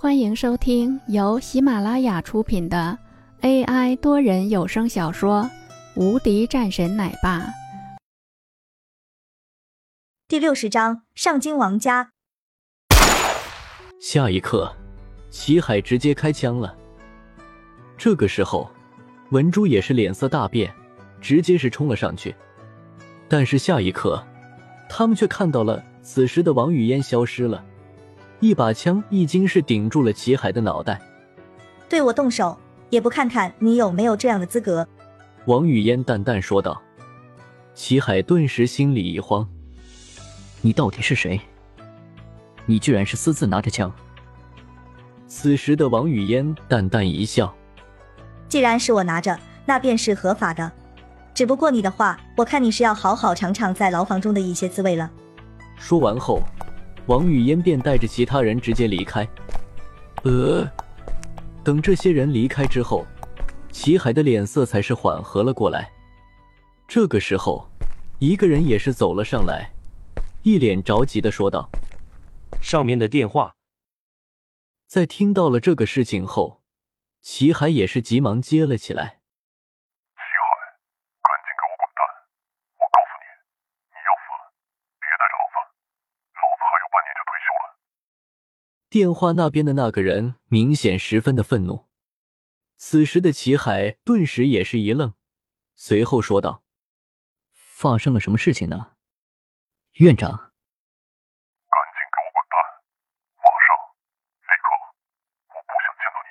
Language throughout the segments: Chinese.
欢迎收听由喜马拉雅出品的 AI 多人有声小说《无敌战神奶爸》第六十章：上京王家。下一刻，齐海直接开枪了。这个时候，文珠也是脸色大变，直接是冲了上去。但是下一刻，他们却看到了此时的王语嫣消失了。一把枪已经是顶住了齐海的脑袋，对我动手也不看看你有没有这样的资格。王语嫣淡淡说道。齐海顿时心里一慌：“你到底是谁？你居然是私自拿着枪？”此时的王语嫣淡淡一笑：“既然是我拿着，那便是合法的。只不过你的话，我看你是要好好尝尝在牢房中的一些滋味了。”说完后。王语嫣便带着其他人直接离开。呃，等这些人离开之后，齐海的脸色才是缓和了过来。这个时候，一个人也是走了上来，一脸着急的说道：“上面的电话。”在听到了这个事情后，齐海也是急忙接了起来。电话那边的那个人明显十分的愤怒。此时的齐海顿时也是一愣，随后说道：“发生了什么事情呢？院长，赶紧给我滚蛋！马上，立刻，我不想见到你。”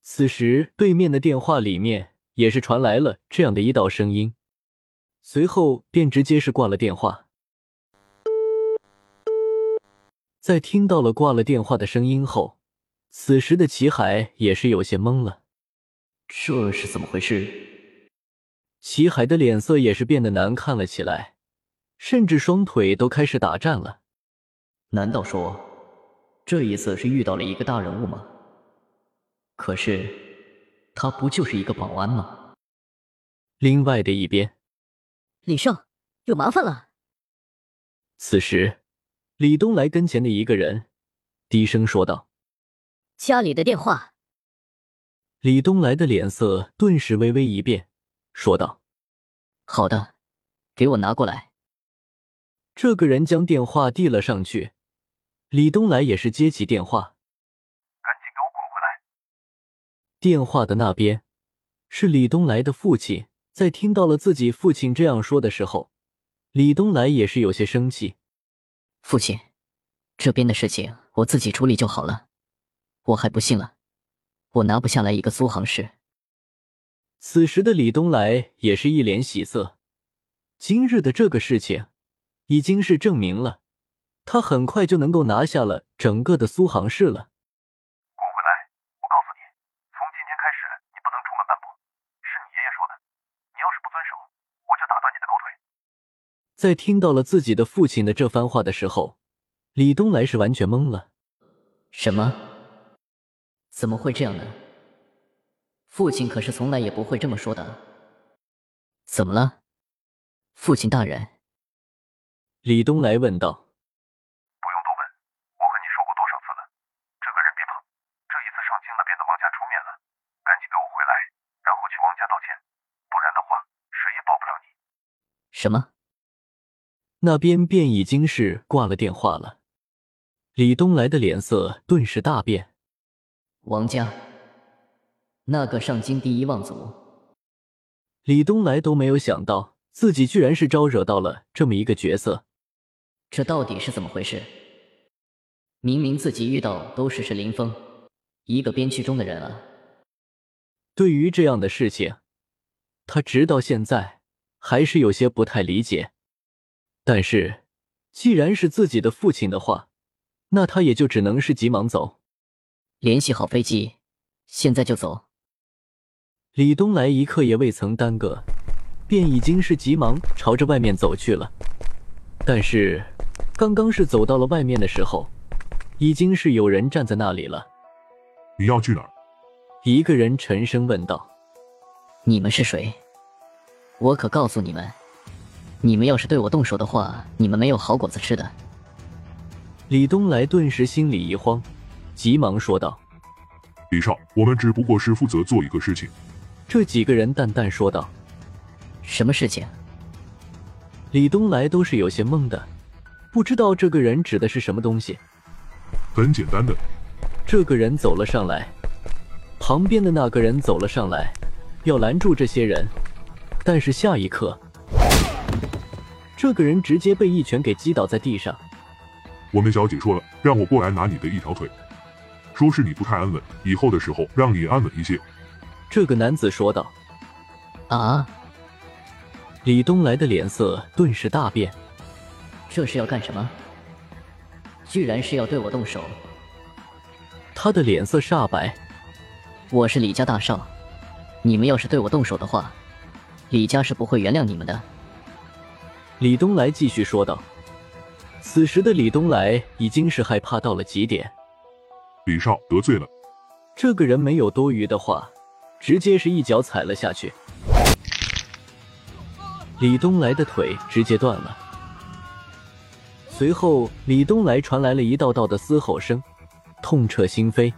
此时，对面的电话里面也是传来了这样的一道声音，随后便直接是挂了电话。在听到了挂了电话的声音后，此时的齐海也是有些懵了。这是怎么回事？齐海的脸色也是变得难看了起来，甚至双腿都开始打颤了。难道说这一次是遇到了一个大人物吗？可是他不就是一个保安吗？另外的一边，李胜有麻烦了。此时。李东来跟前的一个人低声说道：“家里的电话。”李东来的脸色顿时微微一变，说道：“好的，给我拿过来。”这个人将电话递了上去，李东来也是接起电话：“赶紧给我滚回来！”电话的那边是李东来的父亲，在听到了自己父亲这样说的时候，李东来也是有些生气。父亲，这边的事情我自己处理就好了。我还不信了，我拿不下来一个苏杭市。此时的李东来也是一脸喜色，今日的这个事情已经是证明了，他很快就能够拿下了整个的苏杭市了。滚回来！我告诉你，从今天开始你不能出门半步。是你爷爷说的，你要是不遵守，我就打断你的狗腿。在听到了自己的父亲的这番话的时候，李东来是完全懵了。什么？怎么会这样呢？父亲可是从来也不会这么说的。怎么了，父亲大人？李东来问道。不用多问，我和你说过多少次了，这个人别碰。这一次上京那边的王家出面了，赶紧给我回来，然后去王家道歉，不然的话，谁也保不了你。什么？那边便已经是挂了电话了，李东来的脸色顿时大变。王家，那个上京第一望族，李东来都没有想到自己居然是招惹到了这么一个角色，这到底是怎么回事？明明自己遇到都是是林峰，一个边区中的人啊。对于这样的事情，他直到现在还是有些不太理解。但是，既然是自己的父亲的话，那他也就只能是急忙走，联系好飞机，现在就走。李东来一刻也未曾耽搁，便已经是急忙朝着外面走去了。但是，刚刚是走到了外面的时候，已经是有人站在那里了。你要去哪儿？一个人沉声问道：“你们是谁？我可告诉你们。”你们要是对我动手的话，你们没有好果子吃的。李东来顿时心里一慌，急忙说道。李少，我们只不过是负责做一个事情。这几个人淡淡说道。什么事情？李东来都是有些懵的，不知道这个人指的是什么东西。很简单的，这个人走了上来，旁边的那个人走了上来，要拦住这些人，但是下一刻，这个人直接被一拳给击倒在地上。我们小姐说了，让我过来拿你的一条腿，说是你不太安稳，以后的时候让你安稳一些。这个男子说道。啊！李东来的脸色顿时大变，这是要干什么？居然是要对我动手！他的脸色煞白。我是李家大少，你们要是对我动手的话，李家是不会原谅你们的。李东来继续说道。此时的李东来已经是害怕到了极点。李少得罪了。这个人没有多余的话，直接是一脚踩了下去。李东来的腿直接断了，随后李东来传来了一道道的嘶吼声，痛彻心扉。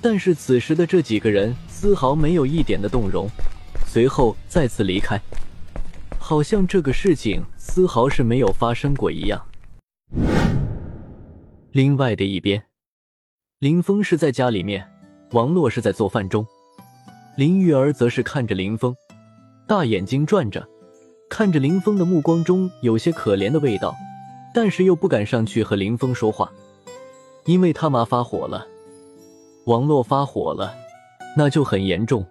但是此时的这几个人丝毫没有一点的动容，随后再次离开，好像这个事情丝毫是没有发生过一样。另外的一边，林峰是在家里面，王洛是在做饭中，林玉儿则是看着林峰，大眼睛转着。看着林峰的目光中有些可怜的味道，但是又不敢上去和林峰说话，因为他妈发火了。王洛发火了，那就很严重。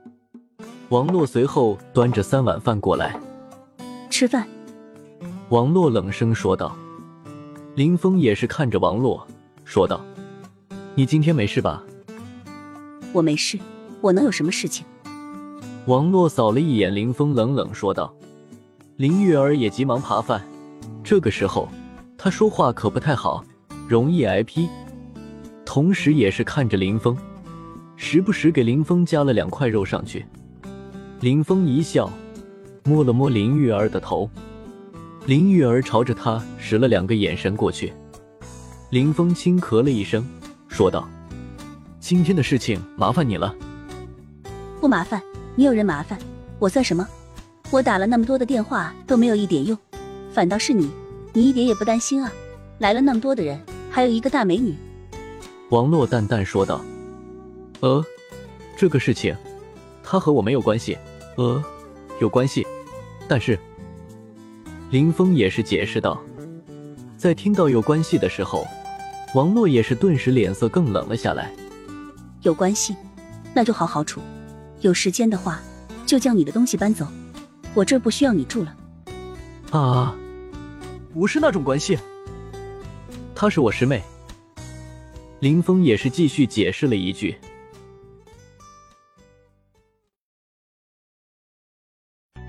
王洛随后端着三碗饭过来，吃饭。王洛冷声说道。林峰也是看着王洛说道：“你今天没事吧？”“我没事，我能有什么事情？”王洛扫了一眼林峰，冷冷说道。林玉儿也急忙扒饭，这个时候他说话可不太好，容易挨批。同时，也是看着林峰，时不时给林峰夹了两块肉上去。林峰一笑，摸了摸林玉儿的头，林玉儿朝着他使了两个眼神过去。林峰轻咳了一声，说道：“今天的事情麻烦你了。”“不麻烦，你有人麻烦，我算什么？”我打了那么多的电话都没有一点用，反倒是你，你一点也不担心啊！来了那么多的人，还有一个大美女。王洛淡淡说道：“呃，这个事情，他和我没有关系。呃，有关系，但是……”林峰也是解释道。在听到有关系的时候，王洛也是顿时脸色更冷了下来。有关系，那就好好处。有时间的话，就将你的东西搬走。我这不需要你住了。啊，不是那种关系。她是我师妹。林峰也是继续解释了一句。